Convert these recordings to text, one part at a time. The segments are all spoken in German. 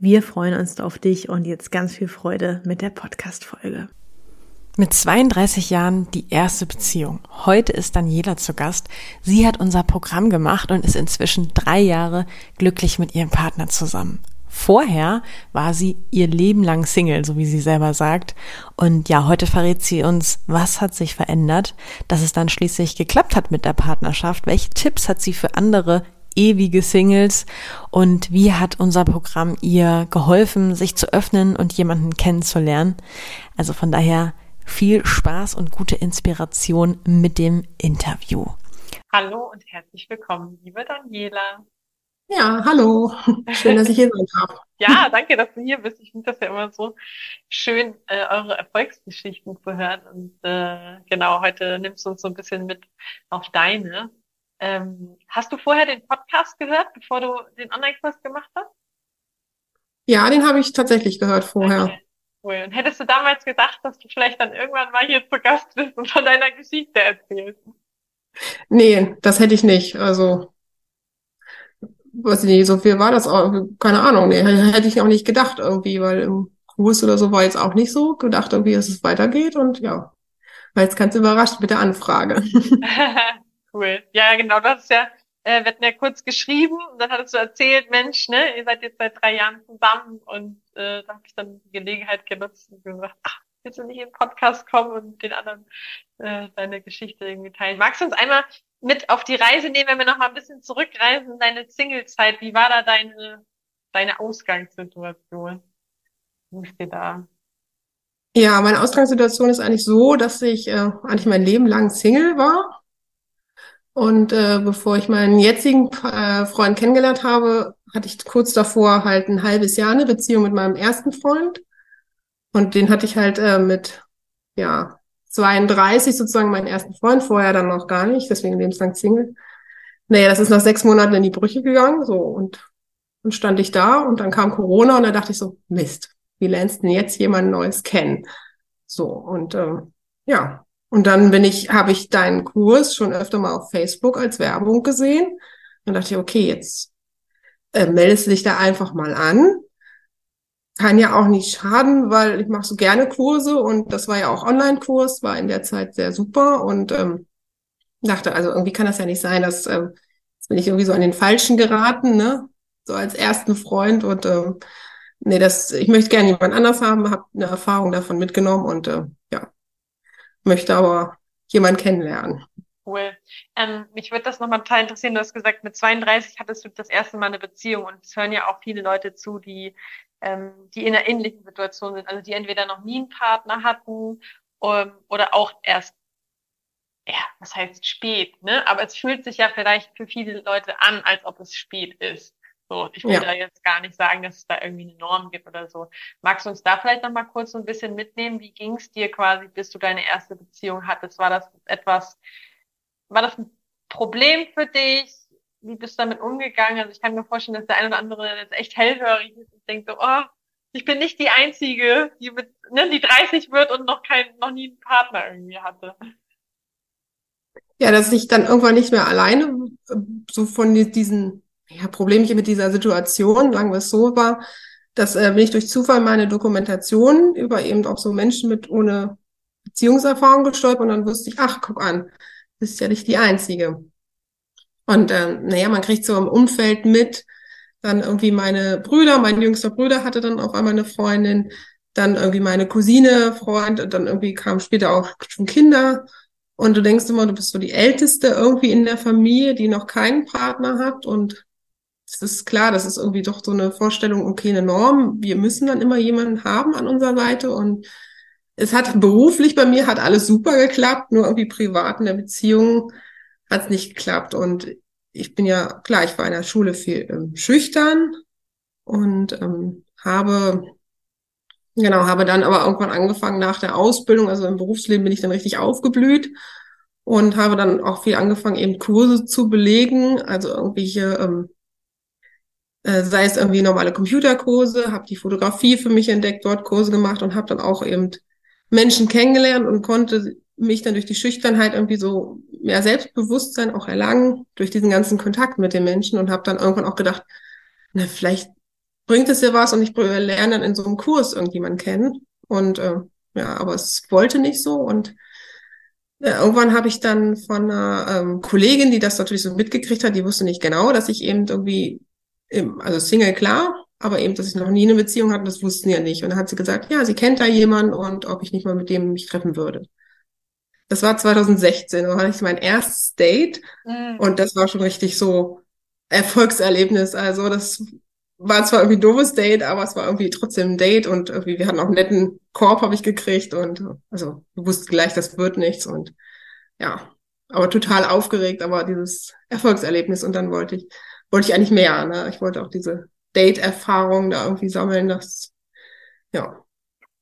Wir freuen uns auf dich und jetzt ganz viel Freude mit der Podcast-Folge. Mit 32 Jahren die erste Beziehung. Heute ist Daniela zu Gast. Sie hat unser Programm gemacht und ist inzwischen drei Jahre glücklich mit ihrem Partner zusammen. Vorher war sie ihr Leben lang Single, so wie sie selber sagt. Und ja, heute verrät sie uns, was hat sich verändert, dass es dann schließlich geklappt hat mit der Partnerschaft. Welche Tipps hat sie für andere ewige Singles und wie hat unser Programm ihr geholfen, sich zu öffnen und jemanden kennenzulernen. Also von daher viel Spaß und gute Inspiration mit dem Interview. Hallo und herzlich willkommen, liebe Daniela. Ja, hallo. Schön, dass ich hier sein darf. ja, danke, dass du hier bist. Ich finde das ja immer so schön, äh, eure Erfolgsgeschichten zu hören. Und äh, genau, heute nimmst du uns so ein bisschen mit auf deine. Ähm, hast du vorher den Podcast gehört, bevor du den Online-Kurs gemacht hast? Ja, den habe ich tatsächlich gehört vorher. Okay. Cool. Und hättest du damals gedacht, dass du vielleicht dann irgendwann mal hier zu Gast bist und von deiner Geschichte erzählst? Nee, das hätte ich nicht. Also, weiß ich nicht, so viel war das auch, keine Ahnung, nee, hätte ich auch nicht gedacht irgendwie, weil im Kurs oder so war jetzt auch nicht so gedacht irgendwie, dass es weitergeht und ja, war jetzt ganz überrascht mit der Anfrage. Cool. Ja, genau, das ist ja, äh, wir hatten ja kurz geschrieben und dann hattest du erzählt, Mensch, ne, ihr seid jetzt seit drei Jahren zusammen und äh, da habe ich dann die Gelegenheit genutzt und gesagt, ach, willst du nicht in den Podcast kommen und den anderen äh, deine Geschichte irgendwie teilen? Magst du uns einmal mit auf die Reise nehmen, wenn wir noch mal ein bisschen zurückreisen in deine Single-Zeit? Wie war da deine, deine Ausgangssituation? Wie ist dir da? Ja, meine Ausgangssituation ist eigentlich so, dass ich äh, eigentlich mein Leben lang Single war und äh, bevor ich meinen jetzigen äh, Freund kennengelernt habe, hatte ich kurz davor halt ein halbes Jahr eine Beziehung mit meinem ersten Freund. Und den hatte ich halt äh, mit, ja, 32 sozusagen meinen ersten Freund, vorher dann noch gar nicht, deswegen lebenslang Single. Naja, das ist nach sechs Monaten in die Brüche gegangen, so, und dann stand ich da und dann kam Corona und da dachte ich so, Mist, wie lernst du denn jetzt jemand Neues kennen? So, und äh, ja, und dann bin ich, habe ich deinen Kurs schon öfter mal auf Facebook als Werbung gesehen. Dann dachte okay, jetzt äh, meldest du dich da einfach mal an. Kann ja auch nicht schaden, weil ich mache so gerne Kurse und das war ja auch Online-Kurs, war in der Zeit sehr super und ähm, dachte, also irgendwie kann das ja nicht sein, dass ähm, jetzt bin ich irgendwie so an den Falschen geraten, ne? So als ersten Freund und ähm, nee, das, ich möchte gerne jemand anders haben, habe eine Erfahrung davon mitgenommen und äh, ja, möchte aber jemanden kennenlernen. Cool. Ähm, mich würde das nochmal total interessieren. Du hast gesagt, mit 32 hattest du das erste Mal eine Beziehung und es hören ja auch viele Leute zu, die, ähm, die in einer ähnlichen Situation sind. Also die entweder noch nie einen Partner hatten ähm, oder auch erst, ja, was heißt spät, ne? Aber es fühlt sich ja vielleicht für viele Leute an, als ob es spät ist. So, ich will ja. da jetzt gar nicht sagen, dass es da irgendwie eine Norm gibt oder so. Magst du uns da vielleicht noch mal kurz so ein bisschen mitnehmen? Wie ging es dir quasi, bis du deine erste Beziehung hattest? War das etwas, war das ein Problem für dich? Wie bist du damit umgegangen? Also ich kann mir vorstellen, dass der eine oder andere jetzt echt hellhörig ist und denkt so, oh, ich bin nicht die Einzige, die mit, ne, die 30 wird und noch kein, noch nie einen Partner irgendwie hatte. Ja, dass ich dann irgendwann nicht mehr alleine so von diesen ja, Problemchen mit dieser Situation, sagen wir es so, war, dass äh, bin ich durch Zufall meine Dokumentation über eben auch so Menschen mit ohne Beziehungserfahrung gestolpert und dann wusste ich, ach, guck an, bist ja nicht die Einzige. Und ähm, naja, man kriegt so im Umfeld mit, dann irgendwie meine Brüder, mein jüngster Bruder hatte dann auf einmal eine Freundin, dann irgendwie meine Cousine, Freund, und dann irgendwie kamen später auch schon Kinder. Und du denkst immer, du bist so die Älteste irgendwie in der Familie, die noch keinen Partner hat. Und es ist klar, das ist irgendwie doch so eine Vorstellung, okay, eine Norm. Wir müssen dann immer jemanden haben an unserer Seite. Und es hat beruflich bei mir hat alles super geklappt, nur irgendwie privat in der Beziehung hat es nicht geklappt. Und ich bin ja, klar, ich war in der Schule viel ähm, schüchtern und ähm, habe, genau, habe dann aber irgendwann angefangen nach der Ausbildung, also im Berufsleben bin ich dann richtig aufgeblüht und habe dann auch viel angefangen, eben Kurse zu belegen, also irgendwelche, ähm, äh, sei es irgendwie normale Computerkurse, habe die Fotografie für mich entdeckt, dort Kurse gemacht und habe dann auch eben Menschen kennengelernt und konnte mich dann durch die Schüchternheit irgendwie so mehr Selbstbewusstsein auch erlangen, durch diesen ganzen Kontakt mit den Menschen und habe dann irgendwann auch gedacht, na, vielleicht bringt es ja was und ich lerne dann in so einem Kurs irgendjemanden kennen. Und äh, ja, aber es wollte nicht so. Und äh, irgendwann habe ich dann von einer ähm, Kollegin, die das natürlich so mitgekriegt hat, die wusste nicht genau, dass ich eben irgendwie, also Single klar, aber eben, dass ich noch nie eine Beziehung hatte, das wussten ja nicht. Und dann hat sie gesagt, ja, sie kennt da jemanden und ob ich nicht mal mit dem mich treffen würde. Das war 2016, da hatte ich mein erstes Date mhm. und das war schon richtig so Erfolgserlebnis. Also das war zwar irgendwie ein doofes Date, aber es war irgendwie trotzdem ein Date und irgendwie, wir hatten auch einen netten Korb, habe ich gekriegt und also wir wussten gleich, das wird nichts und ja, aber total aufgeregt, aber dieses Erfolgserlebnis und dann wollte ich, wollte ich eigentlich mehr, ne? Ich wollte auch diese Date-Erfahrung da irgendwie sammeln, das, ja.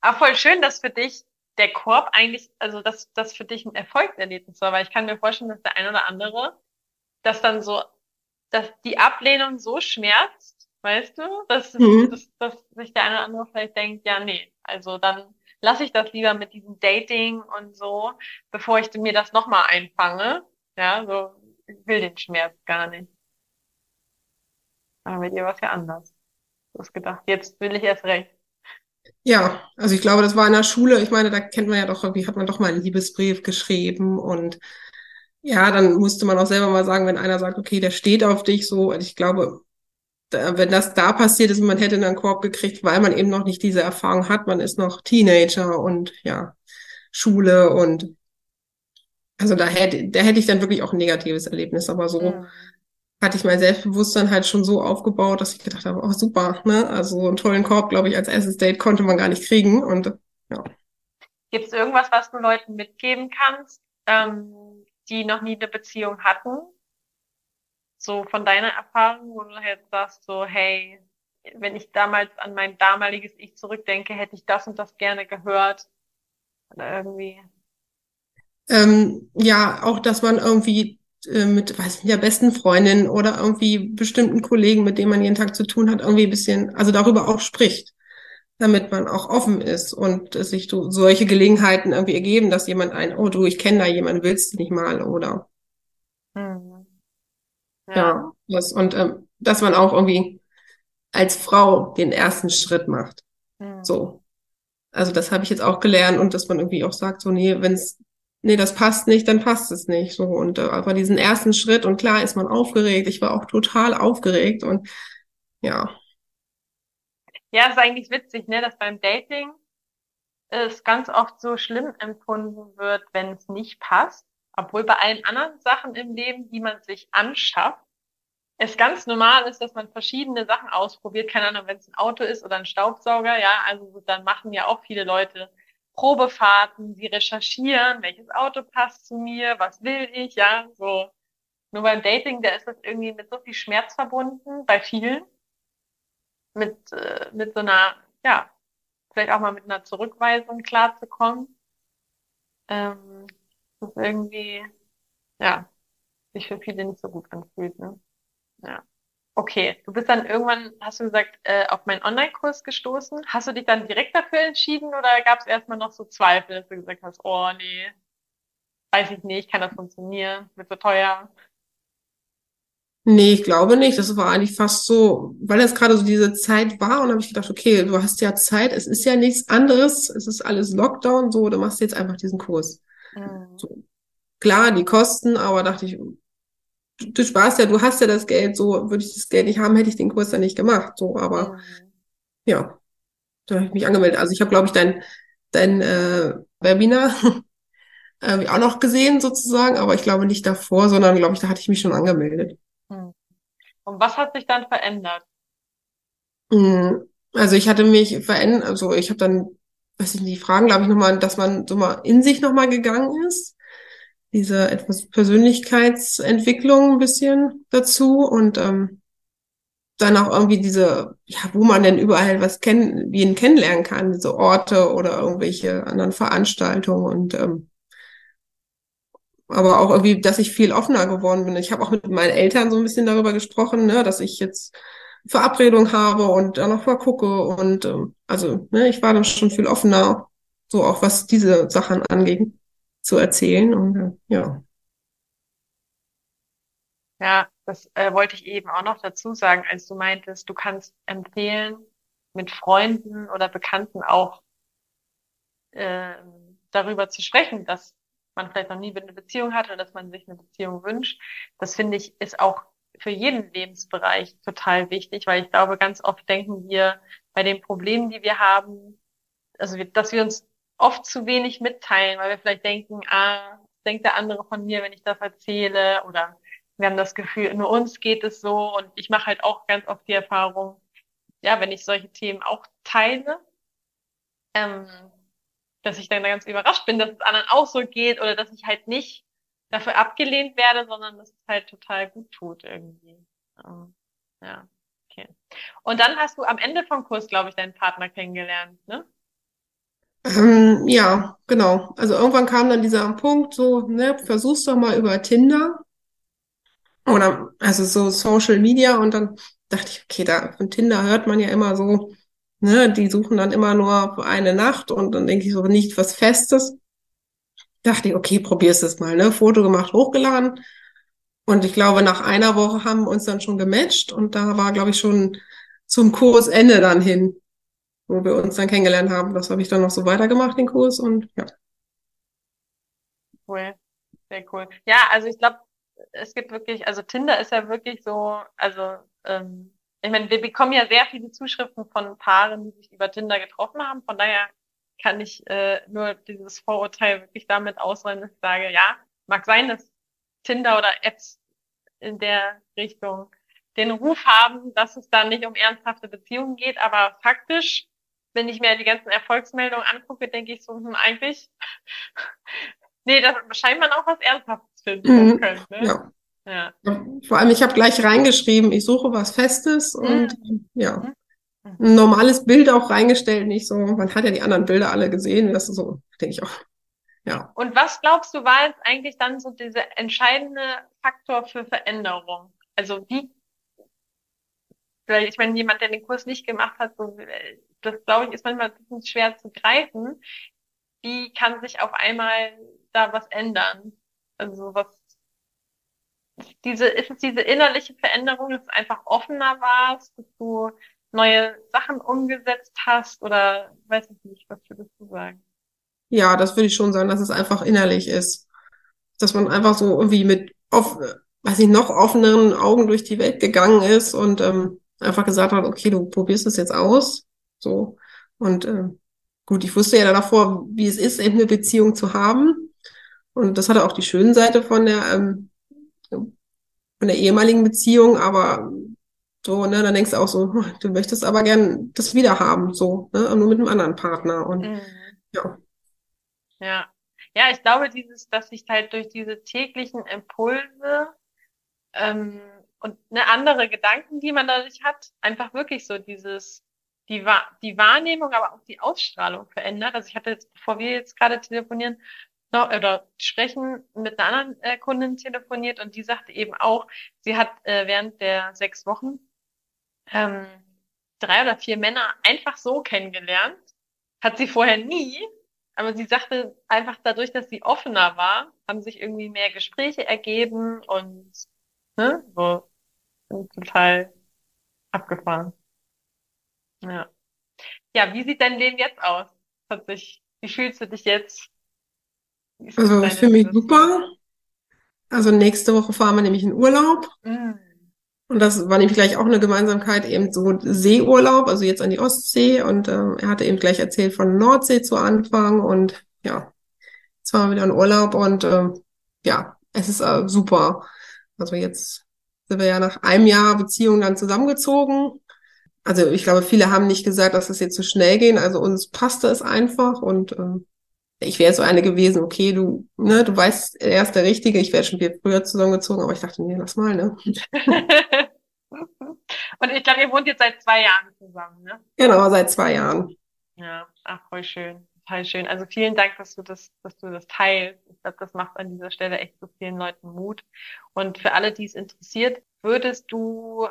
Aber voll schön, dass für dich der Korb eigentlich, also dass das für dich ein Erfolgserlebnis war, weil ich kann mir vorstellen, dass der ein oder andere, dass dann so, dass die Ablehnung so schmerzt, weißt du, dass, mhm. dass, dass sich der eine oder andere vielleicht denkt, ja, nee, also dann lasse ich das lieber mit diesem Dating und so, bevor ich mir das nochmal einfange. Ja, so, ich will den Schmerz gar nicht. Aber mit dir war es ja anders. Du hast gedacht, jetzt will ich erst recht. Ja, also ich glaube, das war in der Schule. Ich meine, da kennt man ja doch, wie hat man doch mal einen Liebesbrief geschrieben und ja, dann musste man auch selber mal sagen, wenn einer sagt, okay, der steht auf dich so. Und ich glaube, da, wenn das da passiert ist man hätte einen Korb gekriegt, weil man eben noch nicht diese Erfahrung hat, man ist noch Teenager und ja, Schule und also da hätte, da hätte ich dann wirklich auch ein negatives Erlebnis, aber so mhm hatte ich mein Selbstbewusstsein halt schon so aufgebaut, dass ich gedacht habe, oh super, ne? Also einen tollen Korb, glaube ich, als erstes Date konnte man gar nicht kriegen. Und ja. Gibt es irgendwas, was du Leuten mitgeben kannst, ähm, die noch nie eine Beziehung hatten? So von deiner Erfahrung, wo du jetzt sagst, so, hey, wenn ich damals an mein damaliges Ich zurückdenke, hätte ich das und das gerne gehört. Oder irgendwie. Ähm, ja, auch, dass man irgendwie äh, mit, weiß nicht, der besten Freundin oder irgendwie bestimmten Kollegen, mit denen man jeden Tag zu tun hat, irgendwie ein bisschen, also darüber auch spricht, damit man auch offen ist und sich so, solche Gelegenheiten irgendwie ergeben, dass jemand ein, oh du, ich kenne da jemanden, willst du nicht mal oder mhm. ja. ja, das und ähm, dass man auch irgendwie als Frau den ersten Schritt macht. Mhm. So. Also das habe ich jetzt auch gelernt und dass man irgendwie auch sagt, so, nee, wenn es nee, das passt nicht, dann passt es nicht. So und äh, aber diesen ersten Schritt und klar ist man aufgeregt. Ich war auch total aufgeregt und ja. Ja, ist eigentlich witzig, ne, dass beim Dating es ganz oft so schlimm empfunden wird, wenn es nicht passt, obwohl bei allen anderen Sachen im Leben, die man sich anschafft, es ganz normal ist, dass man verschiedene Sachen ausprobiert. Keine Ahnung, wenn es ein Auto ist oder ein Staubsauger, ja, also dann machen ja auch viele Leute Probefahrten, sie recherchieren, welches Auto passt zu mir, was will ich, ja, so. Nur beim Dating, da ist das irgendwie mit so viel Schmerz verbunden, bei vielen. Mit, äh, mit so einer, ja, vielleicht auch mal mit einer Zurückweisung klarzukommen. Ähm, das ist irgendwie, ja, sich für viele nicht so gut anfühlt, ne? Ja. Okay, du bist dann irgendwann, hast du gesagt, äh, auf meinen Online-Kurs gestoßen. Hast du dich dann direkt dafür entschieden oder gab es erstmal noch so Zweifel, dass du gesagt hast, oh nee, weiß ich nicht, kann das funktionieren, wird so teuer? Nee, ich glaube nicht. Das war eigentlich fast so, weil das gerade so diese Zeit war und habe ich gedacht, okay, du hast ja Zeit, es ist ja nichts anderes, es ist alles Lockdown, so, du machst jetzt einfach diesen Kurs. Mhm. So. Klar, die Kosten, aber dachte ich, du sparst ja, du hast ja das Geld, so würde ich das Geld nicht haben, hätte ich den Kurs dann nicht gemacht, so, aber ja. da habe ich mich angemeldet. Also ich habe, glaube ich, dein, dein äh, Webinar äh, auch noch gesehen sozusagen, aber ich glaube nicht davor, sondern glaube ich, da hatte ich mich schon angemeldet. Hm. Und was hat sich dann verändert? Hm, also ich hatte mich verändert, also ich habe dann, weiß ich nicht, die Fragen, glaube ich, nochmal, dass man so mal in sich nochmal gegangen ist. Diese etwas Persönlichkeitsentwicklung ein bisschen dazu und ähm, dann auch irgendwie diese, ja, wo man denn überall was kennen, wie ihn kennenlernen kann, diese Orte oder irgendwelche anderen Veranstaltungen und ähm, aber auch irgendwie, dass ich viel offener geworden bin. Ich habe auch mit meinen Eltern so ein bisschen darüber gesprochen, ne, dass ich jetzt Verabredung habe und da noch mal gucke und ähm, also ne, ich war dann schon viel offener, so auch was diese Sachen angeht, zu erzählen und äh, ja. Ja, das äh, wollte ich eben auch noch dazu sagen, als du meintest, du kannst empfehlen, mit Freunden oder Bekannten auch äh, darüber zu sprechen, dass man vielleicht noch nie eine Beziehung hatte oder dass man sich eine Beziehung wünscht. Das finde ich ist auch für jeden Lebensbereich total wichtig, weil ich glaube, ganz oft denken wir bei den Problemen, die wir haben, also dass wir uns oft zu wenig mitteilen, weil wir vielleicht denken, ah, denkt der andere von mir, wenn ich das erzähle oder wir haben das Gefühl, nur uns geht es so und ich mache halt auch ganz oft die Erfahrung, ja, wenn ich solche Themen auch teile, ähm, dass ich dann ganz überrascht bin, dass es anderen auch so geht oder dass ich halt nicht dafür abgelehnt werde, sondern dass es halt total gut tut irgendwie. Ähm, ja, okay. Und dann hast du am Ende vom Kurs, glaube ich, deinen Partner kennengelernt, ne? Ähm, ja, genau. Also irgendwann kam dann dieser Punkt, so, ne, versuch's doch mal über Tinder. Oder also so Social Media und dann dachte ich, okay, da von Tinder hört man ja immer so, ne, die suchen dann immer nur eine Nacht und dann denke ich so nicht was Festes. Dachte ich, okay, probier's es mal, ne? Foto gemacht, hochgeladen. Und ich glaube, nach einer Woche haben wir uns dann schon gematcht und da war, glaube ich, schon zum Kursende dann hin, wo wir uns dann kennengelernt haben. Das habe ich dann noch so weitergemacht, den Kurs und ja. Cool, sehr cool. Ja, also ich glaube, es gibt wirklich, also Tinder ist ja wirklich so, also ähm, ich meine, wir bekommen ja sehr viele Zuschriften von Paaren, die sich über Tinder getroffen haben. Von daher kann ich äh, nur dieses Vorurteil wirklich damit ausräumen, dass ich sage, ja, mag sein, dass Tinder oder Apps in der Richtung den Ruf haben, dass es da nicht um ernsthafte Beziehungen geht, aber faktisch, wenn ich mir die ganzen Erfolgsmeldungen angucke, denke ich so, hm, eigentlich, nee, da scheint man auch was Ernsthaftes finden mhm. können. Ne? Ja. Ja. Vor allem, ich habe gleich reingeschrieben, ich suche was Festes und mhm. ja, mhm. ein normales Bild auch reingestellt, nicht so, man hat ja die anderen Bilder alle gesehen, das ist so, denke ich auch. Ja. Und was glaubst du, war jetzt eigentlich dann so dieser entscheidende Faktor für Veränderung? Also wie, weil ich meine, jemand, der den Kurs nicht gemacht hat, so, das glaube ich, ist manchmal schwer zu greifen. Wie kann sich auf einmal da was ändern? Also was diese, ist es diese innerliche Veränderung, dass du einfach offener warst, dass du neue Sachen umgesetzt hast oder weiß ich nicht, was würdest du sagen? Ja, das würde ich schon sagen, dass es einfach innerlich ist. Dass man einfach so irgendwie mit, off, weiß ich, noch offeneren Augen durch die Welt gegangen ist und ähm, einfach gesagt hat, okay, du probierst es jetzt aus. So. Und ähm, gut, ich wusste ja davor, wie es ist, eben eine Beziehung zu haben. Und das hatte auch die schöne Seite von der ähm, von der ehemaligen Beziehung, aber so, ne, dann denkst du auch so, hm, du möchtest aber gern das wieder haben, so, ne, nur mit einem anderen Partner und mhm. ja. Ja. Ja, ich glaube, dieses, dass sich halt durch diese täglichen Impulse ähm, und eine andere Gedanken, die man dadurch hat, einfach wirklich so dieses, die, die Wahrnehmung, aber auch die Ausstrahlung verändert. Also ich hatte jetzt, bevor wir jetzt gerade telefonieren, noch, oder sprechen mit einer anderen äh, Kundin telefoniert und die sagte eben auch, sie hat äh, während der sechs Wochen ähm, drei oder vier Männer einfach so kennengelernt. Hat sie vorher nie, aber sie sagte einfach dadurch, dass sie offener war, haben sich irgendwie mehr Gespräche ergeben und ne, so total abgefahren. Ja. Ja, wie sieht dein Leben jetzt aus? Hat sich, wie fühlst du dich jetzt? Also ich fühle mich super. Also nächste Woche fahren wir nämlich in Urlaub. Mm. Und das war nämlich gleich auch eine Gemeinsamkeit, eben so Seeurlaub, also jetzt an die Ostsee. Und äh, er hatte eben gleich erzählt von Nordsee zu Anfang. Und ja, jetzt waren wir wieder in Urlaub und äh, ja, es ist äh, super. Also jetzt sind wir ja nach einem Jahr Beziehung dann zusammengezogen. Also ich glaube, viele haben nicht gesagt, dass es jetzt so schnell gehen. Also uns passte es einfach und äh, ich wäre so eine gewesen, okay, du, ne, du weißt, er ist der Richtige, ich wäre schon viel früher zusammengezogen, aber ich dachte, nee, lass mal, ne? Und ich glaube, ihr wohnt jetzt seit zwei Jahren zusammen, ne? Genau, seit zwei Jahren. Ja, ach, voll schön. Total schön. Also vielen Dank, dass du das, dass du das teilst. Ich glaube, das macht an dieser Stelle echt so vielen Leuten Mut. Und für alle, die es interessiert, würdest du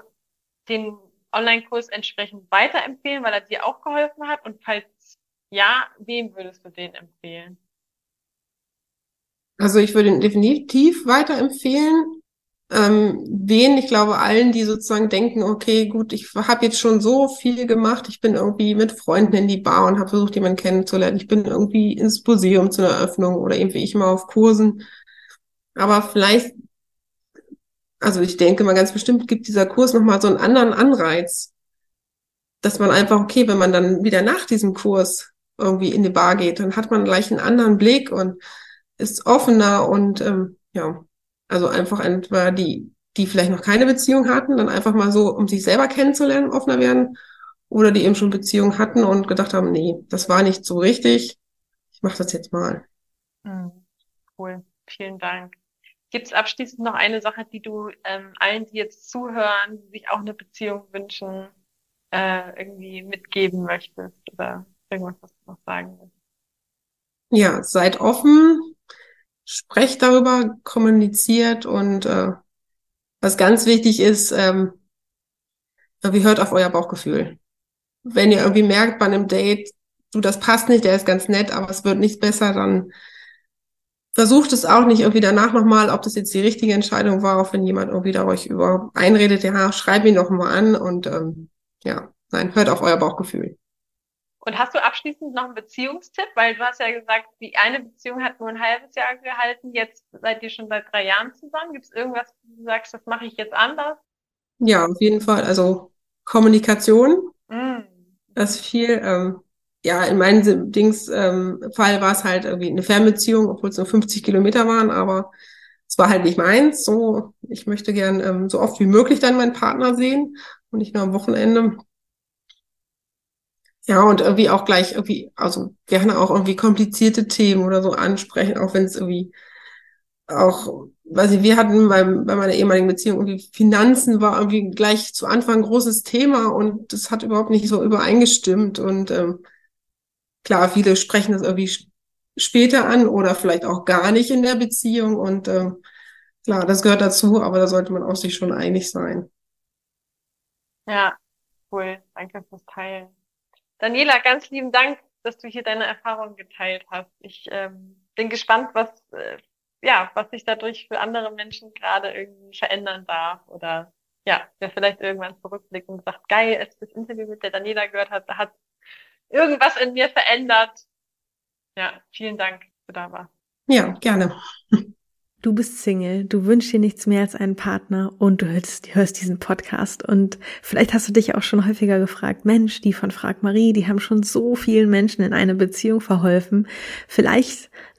den Online-Kurs entsprechend weiterempfehlen, weil er dir auch geholfen hat? Und falls ja, wem würdest du den empfehlen? Also ich würde ihn definitiv weiterempfehlen. Ähm, wen, ich glaube allen, die sozusagen denken, okay, gut, ich habe jetzt schon so viel gemacht, ich bin irgendwie mit Freunden in die Bar und habe versucht, jemanden kennenzulernen, ich bin irgendwie ins Museum zu einer Eröffnung oder irgendwie ich mal auf Kursen. Aber vielleicht, also ich denke mal ganz bestimmt gibt dieser Kurs nochmal so einen anderen Anreiz, dass man einfach, okay, wenn man dann wieder nach diesem Kurs irgendwie in die Bar geht, dann hat man gleich einen anderen Blick und ist offener und ähm, ja, also einfach entweder die, die vielleicht noch keine Beziehung hatten, dann einfach mal so, um sich selber kennenzulernen, offener werden, oder die eben schon Beziehungen hatten und gedacht haben, nee, das war nicht so richtig, ich mache das jetzt mal. Mhm. Cool, vielen Dank. Gibt es abschließend noch eine Sache, die du ähm, allen, die jetzt zuhören, die sich auch eine Beziehung wünschen, äh, irgendwie mitgeben möchtest oder irgendwas, was du noch sagen willst? Ja, seid offen, sprecht darüber, kommuniziert und äh, was ganz wichtig ist, ähm, wie hört auf euer Bauchgefühl. Wenn ihr irgendwie merkt bei einem Date, du, das passt nicht, der ist ganz nett, aber es wird nicht besser, dann versucht es auch nicht irgendwie danach nochmal, ob das jetzt die richtige Entscheidung war, auch wenn jemand irgendwie da euch über einredet, ja, schreib ihn noch mal an und ähm, ja, nein, hört auf euer Bauchgefühl. Und hast du abschließend noch einen Beziehungstipp? Weil du hast ja gesagt, die eine Beziehung hat nur ein halbes Jahr gehalten, jetzt seid ihr schon seit drei Jahren zusammen. Gibt es irgendwas, wo du sagst, das mache ich jetzt anders? Ja, auf jeden Fall. Also Kommunikation. Mm. Das ist viel. Ähm, ja, in meinem Dings ähm, Fall war es halt irgendwie eine Fernbeziehung, obwohl es nur 50 Kilometer waren, aber es war halt nicht meins. So, ich möchte gern ähm, so oft wie möglich dann meinen Partner sehen und nicht nur am Wochenende. Ja, und irgendwie auch gleich irgendwie, also gerne auch irgendwie komplizierte Themen oder so ansprechen, auch wenn es irgendwie auch, weiß ich, wir hatten beim, bei meiner ehemaligen Beziehung irgendwie Finanzen war irgendwie gleich zu Anfang ein großes Thema und das hat überhaupt nicht so übereingestimmt und ähm, klar, viele sprechen das irgendwie später an oder vielleicht auch gar nicht in der Beziehung und ähm, klar, das gehört dazu, aber da sollte man auch sich schon einig sein. Ja, cool. Danke fürs Teilen. Daniela, ganz lieben Dank, dass du hier deine Erfahrungen geteilt hast. Ich ähm, bin gespannt, was, äh, ja, was sich dadurch für andere Menschen gerade irgendwie verändern darf oder ja, wer vielleicht irgendwann zurückblickt und sagt, geil, als ich das Interview mit der Daniela gehört hat, da hat irgendwas in mir verändert. Ja, vielen Dank, dass du da warst. Ja, gerne. Du bist Single, du wünschst dir nichts mehr als einen Partner und du hörst, hörst, diesen Podcast und vielleicht hast du dich auch schon häufiger gefragt, Mensch, die von Frag Marie, die haben schon so vielen Menschen in eine Beziehung verholfen. Vielleicht